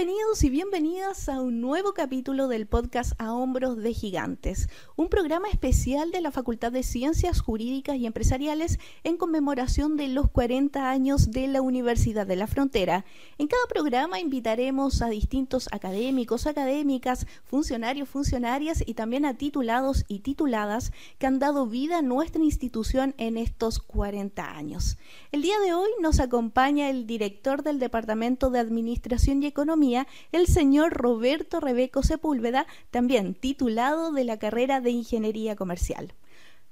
Bienvenidos y bienvenidas a un nuevo capítulo del podcast A Hombros de Gigantes, un programa especial de la Facultad de Ciencias Jurídicas y Empresariales en conmemoración de los 40 años de la Universidad de la Frontera. En cada programa invitaremos a distintos académicos, académicas, funcionarios, funcionarias y también a titulados y tituladas que han dado vida a nuestra institución en estos 40 años. El día de hoy nos acompaña el director del Departamento de Administración y Economía, el señor Roberto Rebeco Sepúlveda, también titulado de la carrera de Ingeniería Comercial.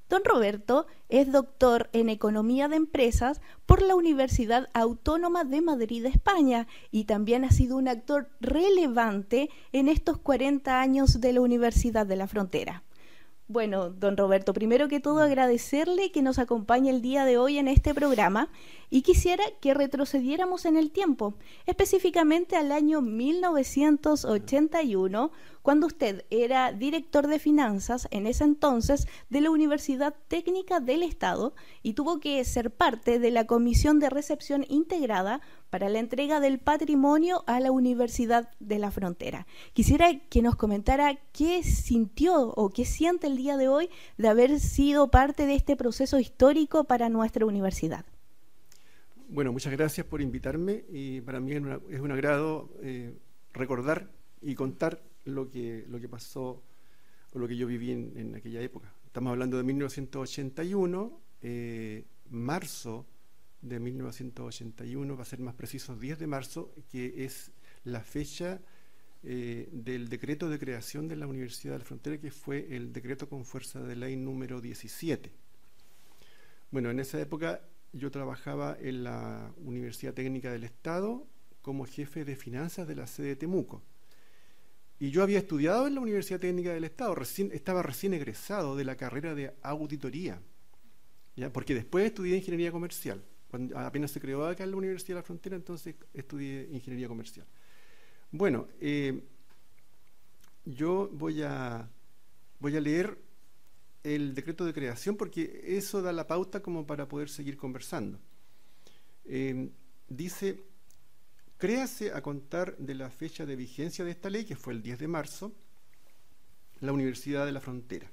Don Roberto es doctor en Economía de Empresas por la Universidad Autónoma de Madrid, España, y también ha sido un actor relevante en estos 40 años de la Universidad de la Frontera. Bueno, don Roberto, primero que todo agradecerle que nos acompañe el día de hoy en este programa y quisiera que retrocediéramos en el tiempo, específicamente al año 1981, cuando usted era director de finanzas en ese entonces de la Universidad Técnica del Estado y tuvo que ser parte de la Comisión de Recepción Integrada para la entrega del patrimonio a la Universidad de la Frontera. Quisiera que nos comentara qué sintió o qué siente el día de hoy de haber sido parte de este proceso histórico para nuestra universidad. Bueno, muchas gracias por invitarme y para mí es, un agrado eh, recordar y contar lo que, lo que pasó o lo que yo viví en, aquella época. Estamos hablando de 1981, eh, marzo de 1981, va ser más preciso 10 de marzo, que es la fecha eh, del decreto de creación de la Universidad de la Frontera, que fue el decreto con fuerza de ley número 17. Bueno, en esa época yo trabajaba en la Universidad Técnica del Estado como jefe de finanzas de la sede de Temuco. Y yo había estudiado en la Universidad Técnica del Estado, recién, estaba recién egresado de la carrera de auditoría, ¿ya? porque después estudié ingeniería comercial. Cuando apenas se creó acá en la Universidad de la Frontera, entonces estudié ingeniería comercial. Bueno, eh, yo voy a, voy a leer el decreto de creación porque eso da la pauta como para poder seguir conversando. Eh, dice, créase a contar de la fecha de vigencia de esta ley, que fue el 10 de marzo, la Universidad de la Frontera.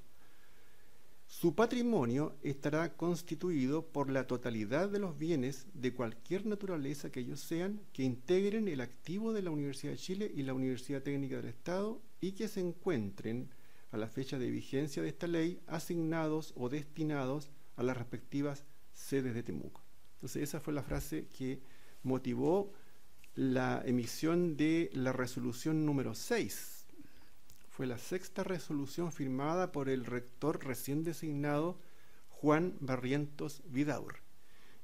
Su patrimonio estará constituido por la totalidad de los bienes de cualquier naturaleza que ellos sean que integren el activo de la Universidad de Chile y la Universidad Técnica del Estado y que se encuentren a la fecha de vigencia de esta ley asignados o destinados a las respectivas sedes de Temuco. Entonces esa fue la frase que motivó la emisión de la resolución número 6. Fue la sexta resolución firmada por el rector recién designado Juan Barrientos Vidaur.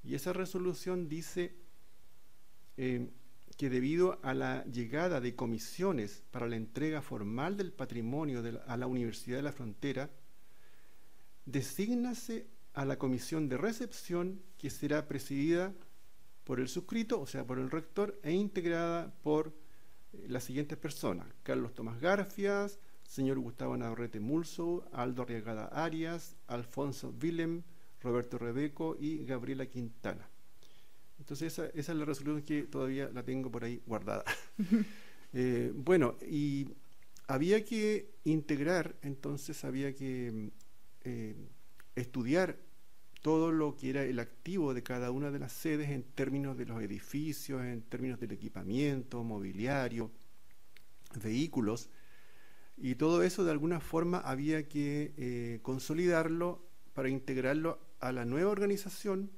Y esa resolución dice eh, que debido a la llegada de comisiones para la entrega formal del patrimonio a la Universidad de la Frontera, desígnase a la comisión de recepción que será presidida por el suscrito, o sea, por el rector, e integrada por las siguientes personas: Carlos Tomás Garfias, señor Gustavo Navarrete Mulso, Aldo Arriagada Arias, Alfonso Willem, Roberto Rebeco y Gabriela Quintana. Entonces esa, es la resolución que todavía la tengo por ahí guardada. Eh, bueno, y había que integrar, entonces había que eh, estudiar todo lo que era el activo de cada una de las sedes en términos de los edificios, en términos del equipamiento, mobiliario, vehículos, y todo eso de alguna forma había que eh, consolidarlo para integrarlo a la nueva organización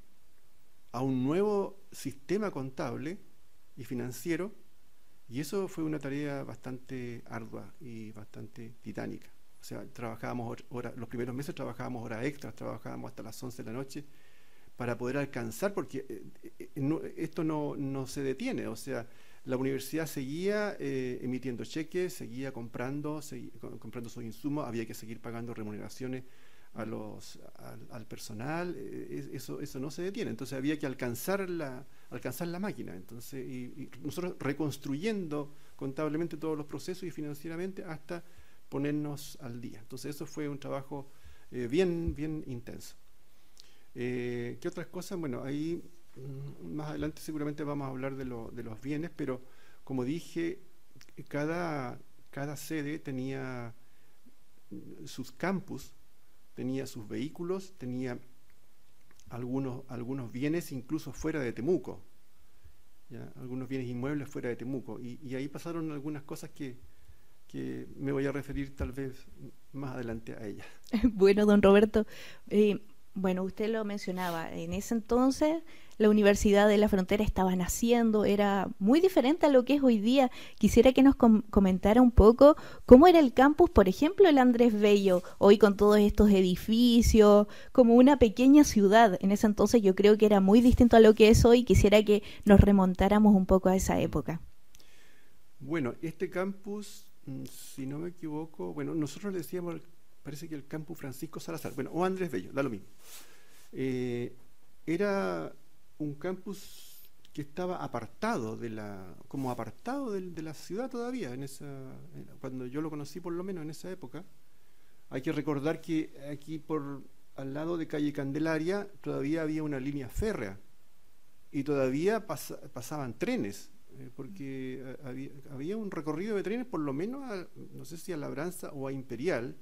a un nuevo sistema contable y financiero, y eso fue una tarea bastante ardua y bastante titánica. O sea, trabajábamos los primeros meses trabajábamos horas extras, trabajábamos hasta las 11 de la noche para poder alcanzar, porque eh, eh, esto no, no, se detiene, o sea, la universidad seguía eh, emitiendo cheques, seguía comprando, comprando sus insumos, había que seguir pagando remuneraciones al, personal, eh, eso, eso no se detiene. Entonces había que alcanzar la, alcanzar la máquina. Entonces, y, nosotros reconstruyendo contablemente todos los procesos y financieramente hasta ponernos al día. Entonces eso fue un trabajo eh, bien, bien intenso. Eh, ¿Qué otras cosas? Bueno, ahí mm, más adelante seguramente vamos a hablar de, de los bienes, pero como dije, cada, cada sede tenía sus campus, tenía sus vehículos, tenía algunos, algunos bienes incluso fuera de Temuco, algunos bienes inmuebles fuera de Temuco. Y, ahí pasaron algunas cosas que, que, me voy a referir tal vez más adelante a ellas. Bueno, don Roberto, eh, bueno, usted lo mencionaba, en ese entonces la Universidad de la Frontera estaba naciendo, era muy diferente a lo que es hoy día. Quisiera que nos comentara un poco cómo era el campus, por ejemplo, el Andrés Bello, hoy con todos estos edificios, como una pequeña ciudad. En ese entonces yo creo que era muy distinto a lo que es hoy. Quisiera que nos remontáramos un poco a esa época. Bueno, este campus, si no me equivoco, bueno, nosotros le decíamos parece que el campus Francisco Salazar, bueno, o Andrés Bello, da lo mismo. Eh, era un campus que estaba apartado de la, como apartado de, la ciudad todavía, en esa, cuando yo lo conocí por lo menos en esa época. Hay que recordar que aquí por al lado de calle Candelaria todavía había una línea férrea y todavía pasaban trenes, eh, porque eh, había, un recorrido de trenes por lo menos, a, no sé si a Labranza o a Imperial,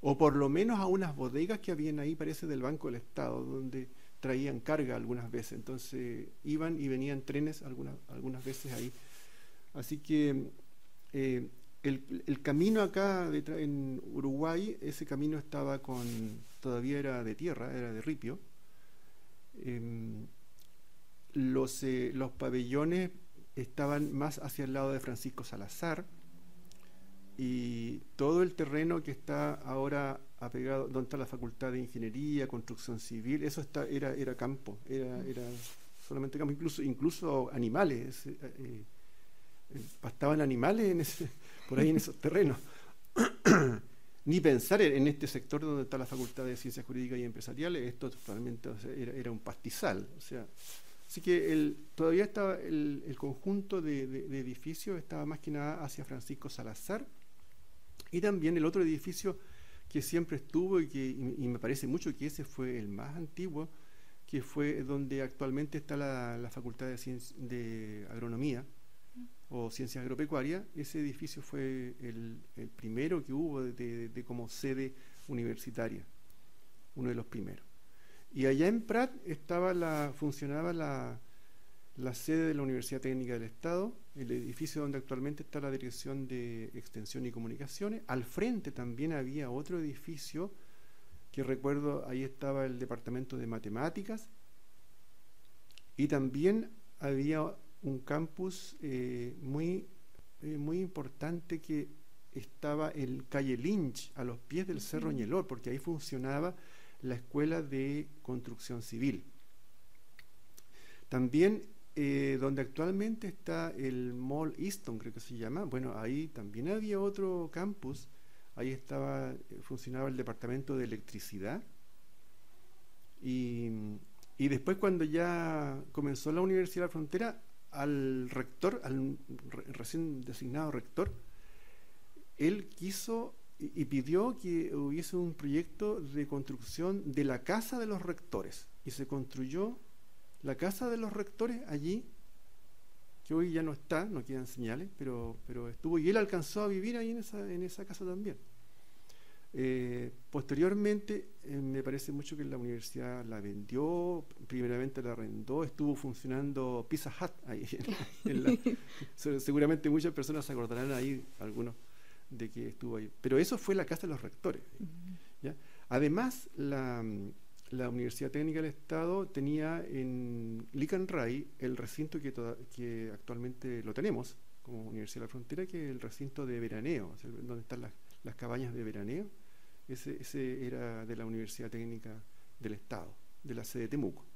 o por lo menos a unas bodegas que habían ahí, parece, del Banco del Estado, donde traían carga algunas veces. Entonces iban y venían trenes algunas, algunas veces ahí. Así que eh, el, camino acá en Uruguay, ese camino estaba con, todavía era de tierra, era de ripio. Em, los, eh, los pabellones estaban más hacia el lado de Francisco Salazar y todo el terreno que está ahora apegado, donde está la Facultad de Ingeniería, Construcción Civil, eso está, era, era campo, era, era solamente campo, incluso, incluso animales, eh, eh, pastaban animales en ese, por ahí en esos terrenos. Ni pensar en este sector donde está la Facultad de Ciencias Jurídicas y Empresariales, esto totalmente era, era, un pastizal. O sea, así que el, todavía estaba el, el conjunto de, de edificios estaba más que nada hacia Francisco Salazar, y también el otro edificio que siempre estuvo y que me parece mucho que ese fue el más antiguo, que fue donde actualmente está la, Facultad de, de Agronomía o Ciencias Agropecuarias. Ese edificio fue el, primero que hubo de, como sede universitaria, uno de los primeros. Y allá en Prat estaba la, funcionaba la, la sede de la Universidad Técnica del Estado, el edificio donde actualmente está la Dirección de Extensión y Comunicaciones. Al frente también había otro edificio que recuerdo, ahí estaba el Departamento de Matemáticas y también había un campus eh, muy, eh, muy importante que estaba en calle Lynch, a los pies del Cerro Ñelor, porque ahí funcionaba la Escuela de Construcción Civil. También eh, donde actualmente está el Mall Easton, creo que se llama, bueno, ahí también había otro campus, ahí estaba, eh, funcionaba el departamento de electricidad. Y, después cuando ya comenzó la Universidad de la Frontera, al rector, al recién designado rector, él quiso y pidió que hubiese un proyecto de construcción de la casa de los rectores y se construyó la casa de los rectores allí, que hoy ya no está, no quedan señales, pero, pero estuvo y él alcanzó a vivir ahí en esa, en esa casa también. Eh, posteriormente, eh, me parece mucho que la universidad la vendió, primeramente la arrendó, estuvo funcionando Pizza Hut ahí. seguramente muchas personas se acordarán ahí, algunos, de que estuvo ahí. Pero eso fue la casa de los rectores. Además, la, la Universidad Técnica del Estado tenía en Licanray el recinto que, que actualmente lo tenemos como Universidad de la Frontera, que es el recinto de veraneo, donde están las, cabañas de veraneo. Ese, ese, era de la Universidad Técnica del Estado, de la sede de Temuco.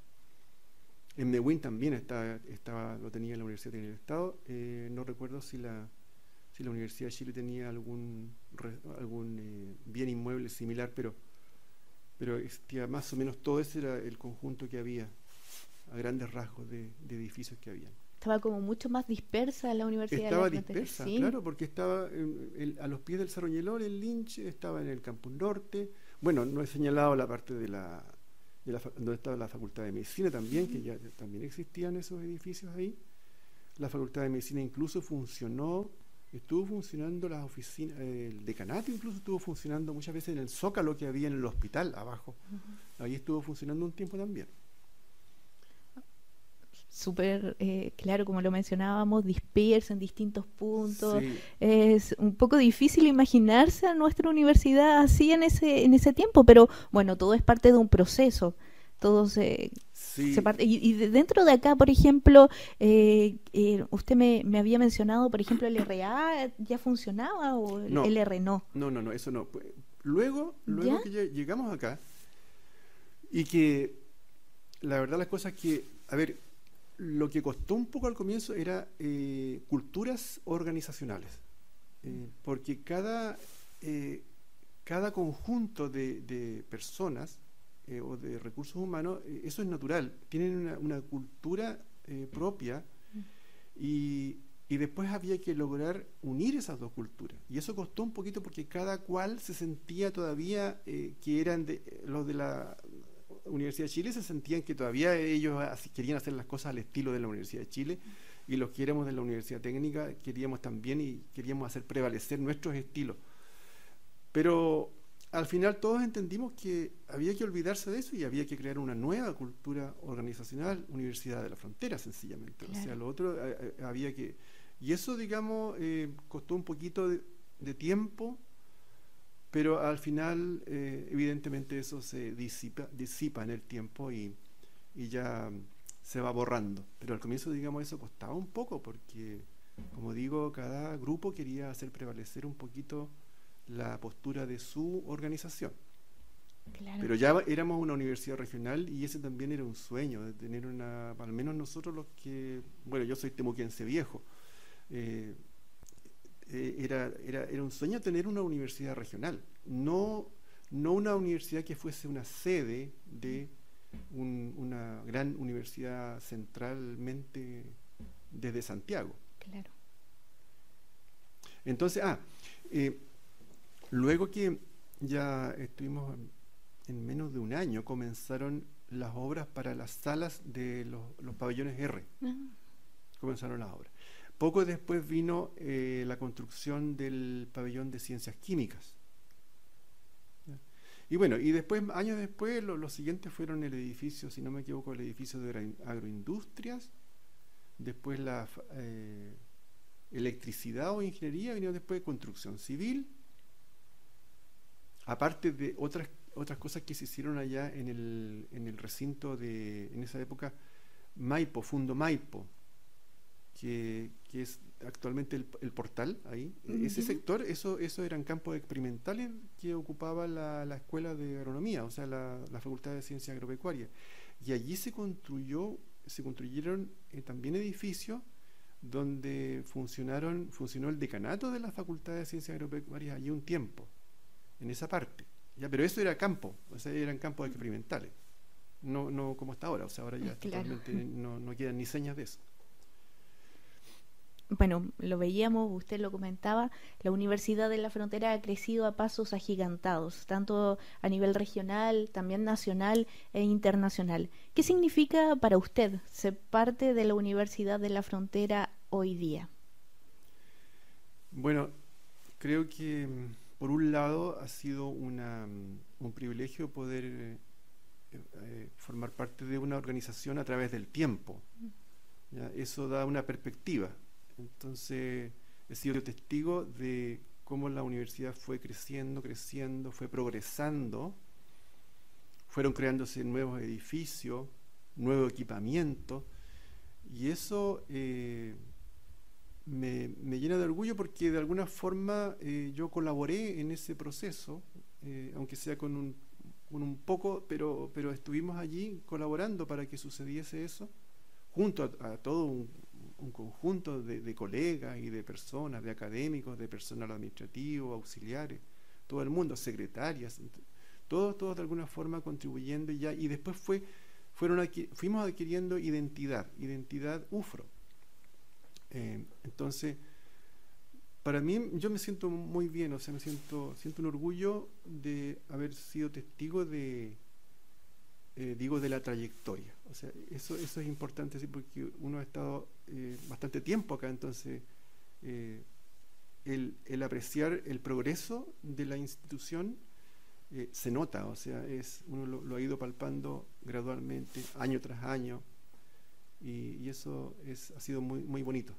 En Mewin también está, estaba, lo tenía la Universidad Técnica del Estado. Eh, no recuerdo si la, si la Universidad de Chile tenía algún, algún eh, bien inmueble similar, pero pero existía más o menos todo ese era el conjunto que había, a grandes rasgos de, edificios que había. Estaba como mucho más dispersa la Universidad estaba dispersa, claro, porque estaba a los pies del Cerro Ñelor, el Lynch, estaba en el campus norte. Bueno, no he señalado la parte de la, de la donde estaba la Facultad de Medicina también, que ya también existían esos edificios ahí. La Facultad de Medicina incluso funcionó estuvo funcionando las oficinas, el decanato incluso estuvo funcionando muchas veces en el zócalo que había en el hospital abajo. Ahí estuvo funcionando un tiempo también. Súper eh, claro, como lo mencionábamos, disperso en distintos puntos. Es un poco difícil imaginarse a nuestra universidad así en ese, en ese tiempo, pero bueno, todo es parte de un proceso. Todo se, y, dentro de acá, por ejemplo, eh, eh, usted me, había mencionado, por ejemplo, el RA ya funcionaba o el, no, R no. No, no, no, eso no. Luego, luego que llegamos acá y que la verdad las cosas que, a ver, lo que costó un poco al comienzo era eh, culturas organizacionales, porque cada, cada conjunto de personas eh, o de recursos humanos, eh, eso es natural, tienen una, cultura eh, propia. Y, y, después había que lograr unir esas dos culturas. Y eso costó un poquito porque cada cual se sentía todavía que eran de, los de la Universidad de Chile, se sentían que todavía ellos querían hacer las cosas al estilo de la Universidad de Chile. Y los que éramos de la Universidad Técnica queríamos también y queríamos hacer prevalecer nuestros estilos. Pero al final todos entendimos que había que olvidarse de eso y había que crear una nueva cultura organizacional, Universidad de la Frontera, sencillamente. O sea, lo otro eh, eh, había que... Y eso, digamos, eh, costó un poquito de, tiempo, pero al final, evidentemente, eso se disipa, disipa en el tiempo y, y ya se va borrando. Pero al comienzo, digamos, eso costaba un poco porque, como digo, cada grupo quería hacer prevalecer un poquito la postura de su organización. Pero ya éramos una universidad regional y ese también era un sueño, de tener una, al menos nosotros los que, bueno, yo soy temuquense viejo, eh, eh, era, era, era, un sueño tener una universidad regional, no, no una universidad que fuese una sede de una gran universidad centralmente desde Santiago. Claro. Entonces, ah, eh, Luego que ya estuvimos en menos de un año, comenzaron las obras para las salas de los, pabellones R. Comenzaron las obras. Poco después vino eh, la construcción del pabellón de ciencias químicas. Y bueno, y después, años después, los siguientes fueron el edificio, si no me equivoco, el edificio de agroindustrias, después la eh, electricidad o ingeniería, vino después construcción civil, aparte de otras, otras cosas que se hicieron allá en el, en el recinto de, en esa época, Maipo, Fundo Maipo, que, es actualmente el, portal ahí. Ese sector, eso, eso eran campos experimentales que ocupaba la, la escuela de agronomía, o sea, la, la, Facultad de Ciencia Agropecuaria. Y allí se construyó, se construyeron eh, también edificios donde funcionaron, funcionó el decanato de la Facultad de Ciencias Agropecuarias allí un tiempo en esa parte. ¿ya? Pero eso era campo, o sea, eran campos experimentales, no, no como está ahora, o sea, ahora ya totalmente no, no quedan ni señas de eso bueno, lo veíamos, usted lo comentaba, la Universidad de la Frontera ha crecido a pasos agigantados, tanto a nivel regional, también nacional e internacional. ¿Qué significa para usted ser parte de la Universidad de la Frontera hoy día? Bueno, creo que por un lado, ha sido mm, un privilegio poder eh, eh, formar parte de una organización a través del tiempo. Eso da una perspectiva. Entonces, he sido testigo de cómo la universidad fue creciendo, creciendo, fue progresando, fueron creándose nuevos edificios, nuevo equipamiento, y eso eh, me, llena de orgullo porque de alguna forma eh, yo colaboré en ese proceso, eh, aunque sea con un, un poco, pero, pero estuvimos allí colaborando para que sucediese eso, junto a, todo un, conjunto de, colegas y de personas, de académicos, de personal administrativo, auxiliares, todo el mundo, secretarias, todos, todos de alguna forma contribuyendo ya, y después fue, fueron fuimos adquiriendo identidad, identidad UFRO eh, entonces, para mí, yo me siento muy bien, o sea, me siento, siento un orgullo de haber sido testigo de, eh, digo, de la trayectoria. O sea, eso, eso es importante, ¿sí? porque uno ha estado eh, bastante tiempo acá, entonces el, el apreciar el progreso de la institución se nota, o sea, es, uno lo, ha ido palpando gradualmente, año tras año, y, eso es, ha sido muy, muy bonito.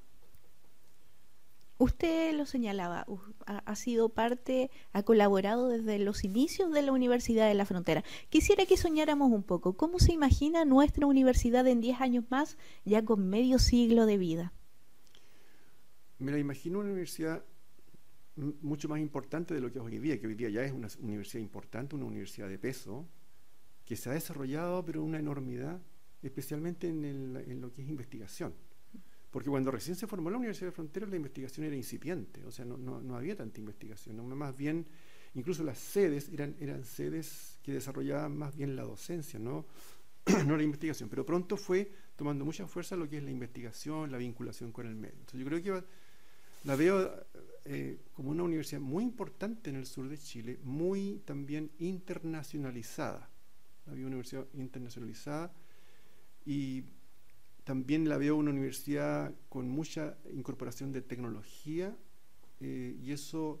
Usted lo señalaba, ha, sido parte, ha colaborado desde los inicios de la Universidad de la Frontera. Quisiera que soñáramos un poco, ¿cómo se imagina nuestra universidad en 10 años más, ya con medio siglo de vida? Me la imagino una universidad mucho más importante de lo que es hoy día, que hoy día ya es una universidad importante, una universidad de peso, que se ha desarrollado pero una enormidad, especialmente en, en lo que es investigación. Porque cuando recién se formó la Universidad de Fronteras la investigación era incipiente, o sea, no, no, no había tanta investigación, más bien, incluso las sedes eran, eran sedes que desarrollaban más bien la docencia, no, no la investigación, pero pronto fue tomando mucha fuerza lo que es la investigación, la vinculación con el medio. Entonces yo creo que la veo eh, como una universidad muy importante en el sur de Chile, muy también internacionalizada. La veo una universidad internacionalizada y también la veo una universidad con mucha incorporación de tecnología eh, y eso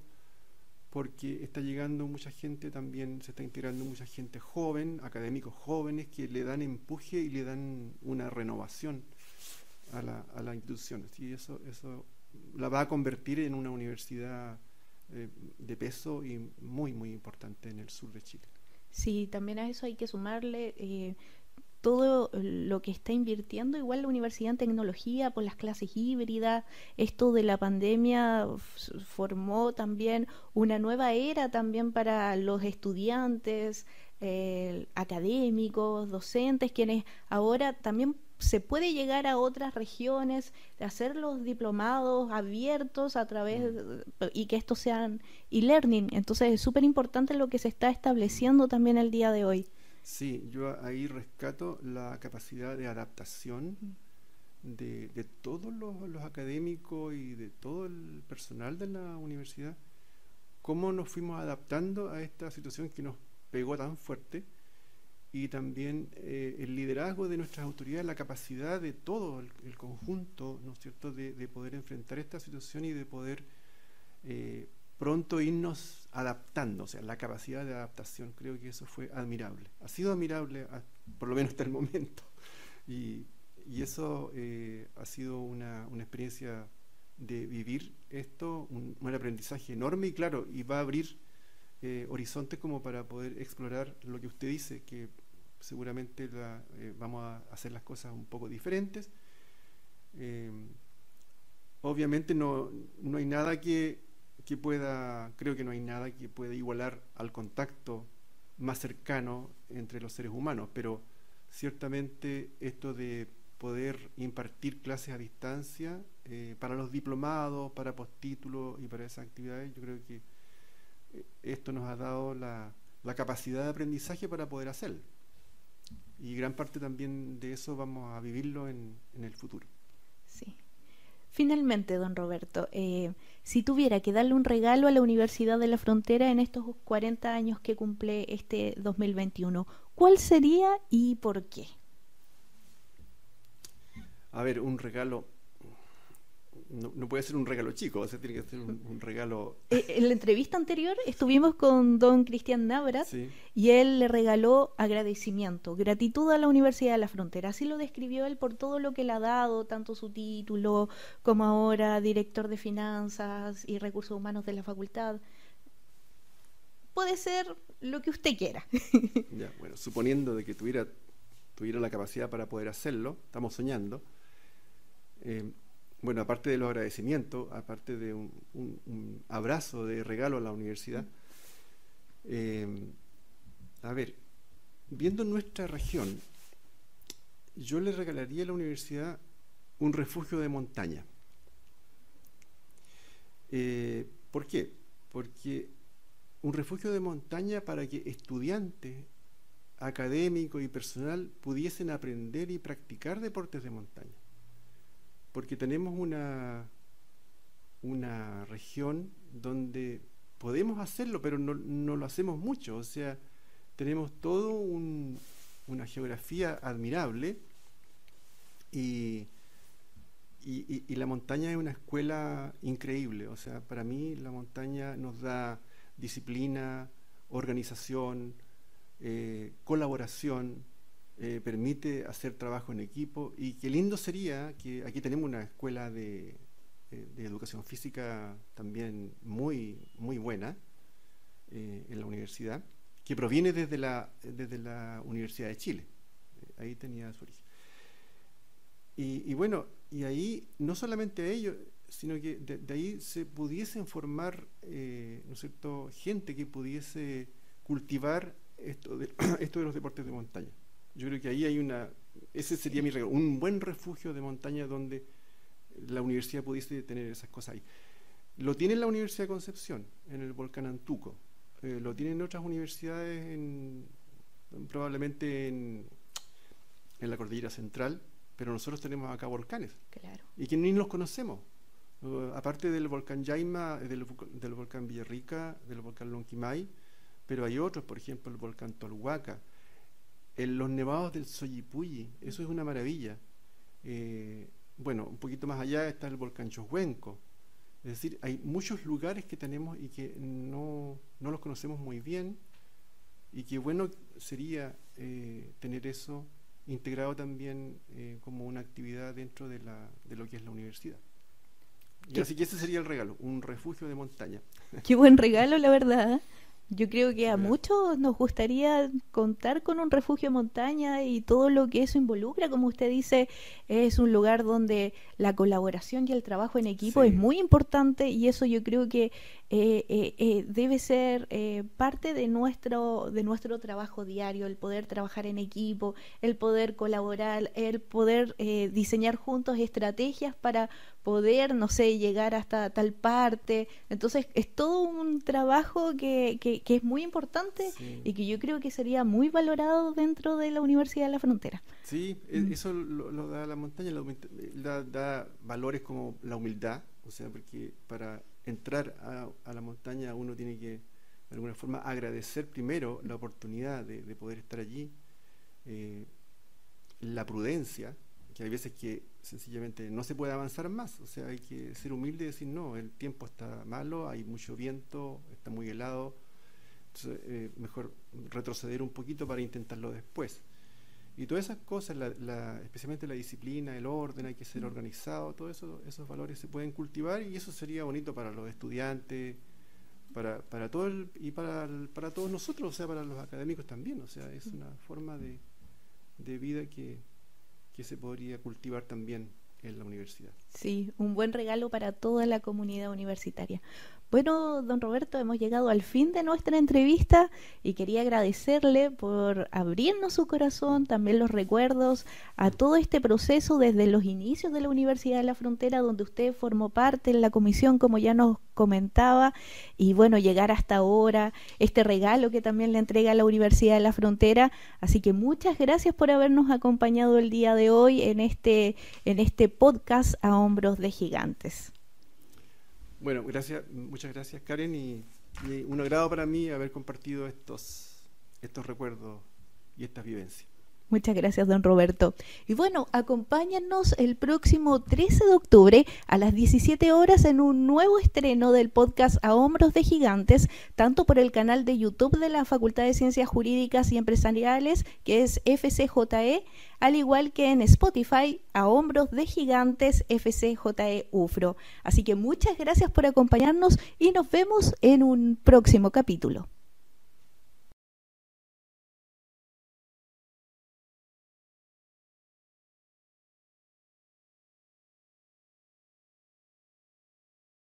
porque está llegando mucha gente también, se está integrando mucha gente joven, académicos jóvenes que le dan empuje y le dan una renovación a la, a la institución. Y eso, eso la va a convertir en una universidad eh, de peso y muy, muy importante en el sur de Chile. Sí, también a eso hay que sumarle eh, todo lo que está invirtiendo, igual la universidad en tecnología, por las clases híbridas, esto de la pandemia formó también una nueva era también para los estudiantes, eh, académicos, docentes, quienes ahora también se puede llegar a otras regiones, hacer los diplomados abiertos a través mm. y que estos sean e-learning. Entonces es súper importante lo que se está estableciendo también el día de hoy. Sí, yo ahí rescato la capacidad de adaptación de, de todos los, los, académicos y de todo el personal de la universidad, cómo nos fuimos adaptando a esta situación que nos pegó tan fuerte y también eh, el liderazgo de nuestras autoridades, la capacidad de todo el, conjunto, ¿no es cierto?, de, poder enfrentar esta situación y de poder eh, pronto irnos adaptando, o sea, la capacidad de adaptación, creo que eso fue admirable. Ha sido admirable, por lo menos hasta el momento, y, eso eh, ha sido una, experiencia de vivir esto, un, un, aprendizaje enorme y claro, y va a abrir horizontes como para poder explorar lo que usted dice, que seguramente eh, vamos a hacer las cosas un poco diferentes. Eh, obviamente no, no, hay nada que, que, pueda, creo que no hay nada que pueda igualar al contacto más cercano entre los seres humanos, pero ciertamente esto de poder impartir clases a distancia eh, para los diplomados, para postítulos y para esas actividades, yo creo que esto nos ha dado la, la capacidad de aprendizaje para poder hacerlo y gran parte también de eso vamos a vivirlo en, en el futuro. Sí. Finalmente, don Roberto, eh, si tuviera que darle un regalo a la Universidad de la Frontera en estos 40 años que cumple este 2021, ¿cuál sería y por qué? A ver, un regalo no, puede ser un regalo chico, o sea, tiene que ser un, regalo... Eh, en la entrevista anterior estuvimos con don Cristian Navrat y él le regaló agradecimiento, gratitud a la Universidad de la Frontera. Así lo describió él por todo lo que le ha dado, tanto su título como ahora director de finanzas y recursos humanos de la facultad. Puede ser lo que usted quiera. ya, bueno, suponiendo de que tuviera, tuviera la capacidad para poder hacerlo, estamos soñando. Eh, bueno, aparte de los agradecimientos, aparte de un, abrazo de regalo a la universidad, eh, a ver, viendo nuestra región, yo le regalaría a la universidad un refugio de montaña. Eh, ¿Por qué? Porque un refugio de montaña para que estudiantes, académicos y personal pudiesen aprender y practicar deportes de montaña porque tenemos una, una región donde podemos hacerlo, pero no, lo hacemos mucho. O sea, tenemos todo una geografía admirable y, y, la montaña es una escuela increíble. O sea, para mí la montaña nos da disciplina, organización, eh, colaboración, eh, permite hacer trabajo en equipo y qué lindo sería que aquí tenemos una escuela de, eh, educación física también muy, muy buena en la universidad, que proviene desde la, desde la Universidad de Chile. ahí tenía su origen. Y, bueno, y ahí no solamente ellos, sino que de, ahí se pudiesen formar, eh, ¿no es cierto?, gente que pudiese cultivar esto de, esto de los deportes de montaña. Yo creo que ahí hay una, ese sería mi regalo, un buen refugio de montaña donde la universidad pudiese tener esas cosas ahí. Lo tiene la Universidad de Concepción, en el volcán Antuco. Eh, lo tienen otras universidades, en, probablemente en, en la Cordillera Central, pero nosotros tenemos acá volcanes. Y que ni los conocemos. Uh, aparte del volcán Yaima, eh, del, del, volcán Villarrica, del volcán Lonquimay, pero hay otros, por ejemplo, el volcán Tolhuaca, en los nevados del Soyipuyi, eso es una maravilla. Eh, bueno, un poquito más allá está el volcán Choshuenco. Es decir, hay muchos lugares que tenemos y que no, no los conocemos muy bien y que bueno sería eh, tener eso integrado también eh, como una actividad dentro de, la, de lo que es la universidad. Y así que ese sería el regalo, un refugio de montaña. Qué buen regalo, la verdad. Yo creo que a muchos nos gustaría contar con un refugio de montaña y todo lo que eso involucra, como usted dice, es un lugar donde la colaboración y el trabajo en equipo es muy importante y eso yo creo que eh, eh, eh, debe ser parte de nuestro, de nuestro trabajo diario, el poder trabajar en equipo, el poder colaborar, el poder diseñar juntos estrategias para poder, no sé, llegar hasta tal parte. Entonces es todo un trabajo que, que, es muy importante y que yo creo que sería muy valorado dentro de la Universidad de la Frontera. Sí, e, mm. eso lo, da la montaña, da, da valores como la humildad, o sea, porque para entrar a, la montaña uno tiene que, de alguna forma, agradecer primero la oportunidad de, poder estar allí, eh, la prudencia, que hay veces que sencillamente no se puede avanzar más, o sea, hay que ser humilde y decir, no, el tiempo está malo, hay mucho viento, está muy helado, entonces eh, mejor retroceder un poquito para intentarlo después. Y todas esas cosas, la, especialmente la disciplina, el orden, hay que ser organizado, todos eso, esos valores se pueden cultivar y eso sería bonito para los estudiantes, para, para todo y para, para todos nosotros, o sea, para los académicos también. O sea, es una forma de, de vida que, que se podría cultivar también en la universidad. Sí, un buen regalo para toda la comunidad universitaria. Bueno, don Roberto, hemos llegado al fin de nuestra entrevista y quería agradecerle por abrirnos su corazón, también los recuerdos a todo este proceso desde los inicios de la Universidad de la Frontera, donde usted formó parte en la comisión, como ya nos comentaba, y bueno, llegar hasta ahora, este regalo que también le entrega la Universidad de la Frontera. Así que muchas gracias por habernos acompañado el día de hoy en este, en este podcast a hombros de gigantes. Bueno, gracias, muchas gracias Karen y, un agrado para mí haber compartido estos, estos recuerdos y estas vivencias. Muchas gracias, don Roberto. Y bueno, acompáñanos el próximo 13 de octubre a las 17 horas en un nuevo estreno del podcast A Hombros de Gigantes, tanto por el canal de YouTube de la Facultad de Ciencias Jurídicas y Empresariales, que es FCJE, al igual que en Spotify, A Hombros de Gigantes FCJE UFRO. Así que muchas gracias por acompañarnos y nos vemos en un próximo capítulo.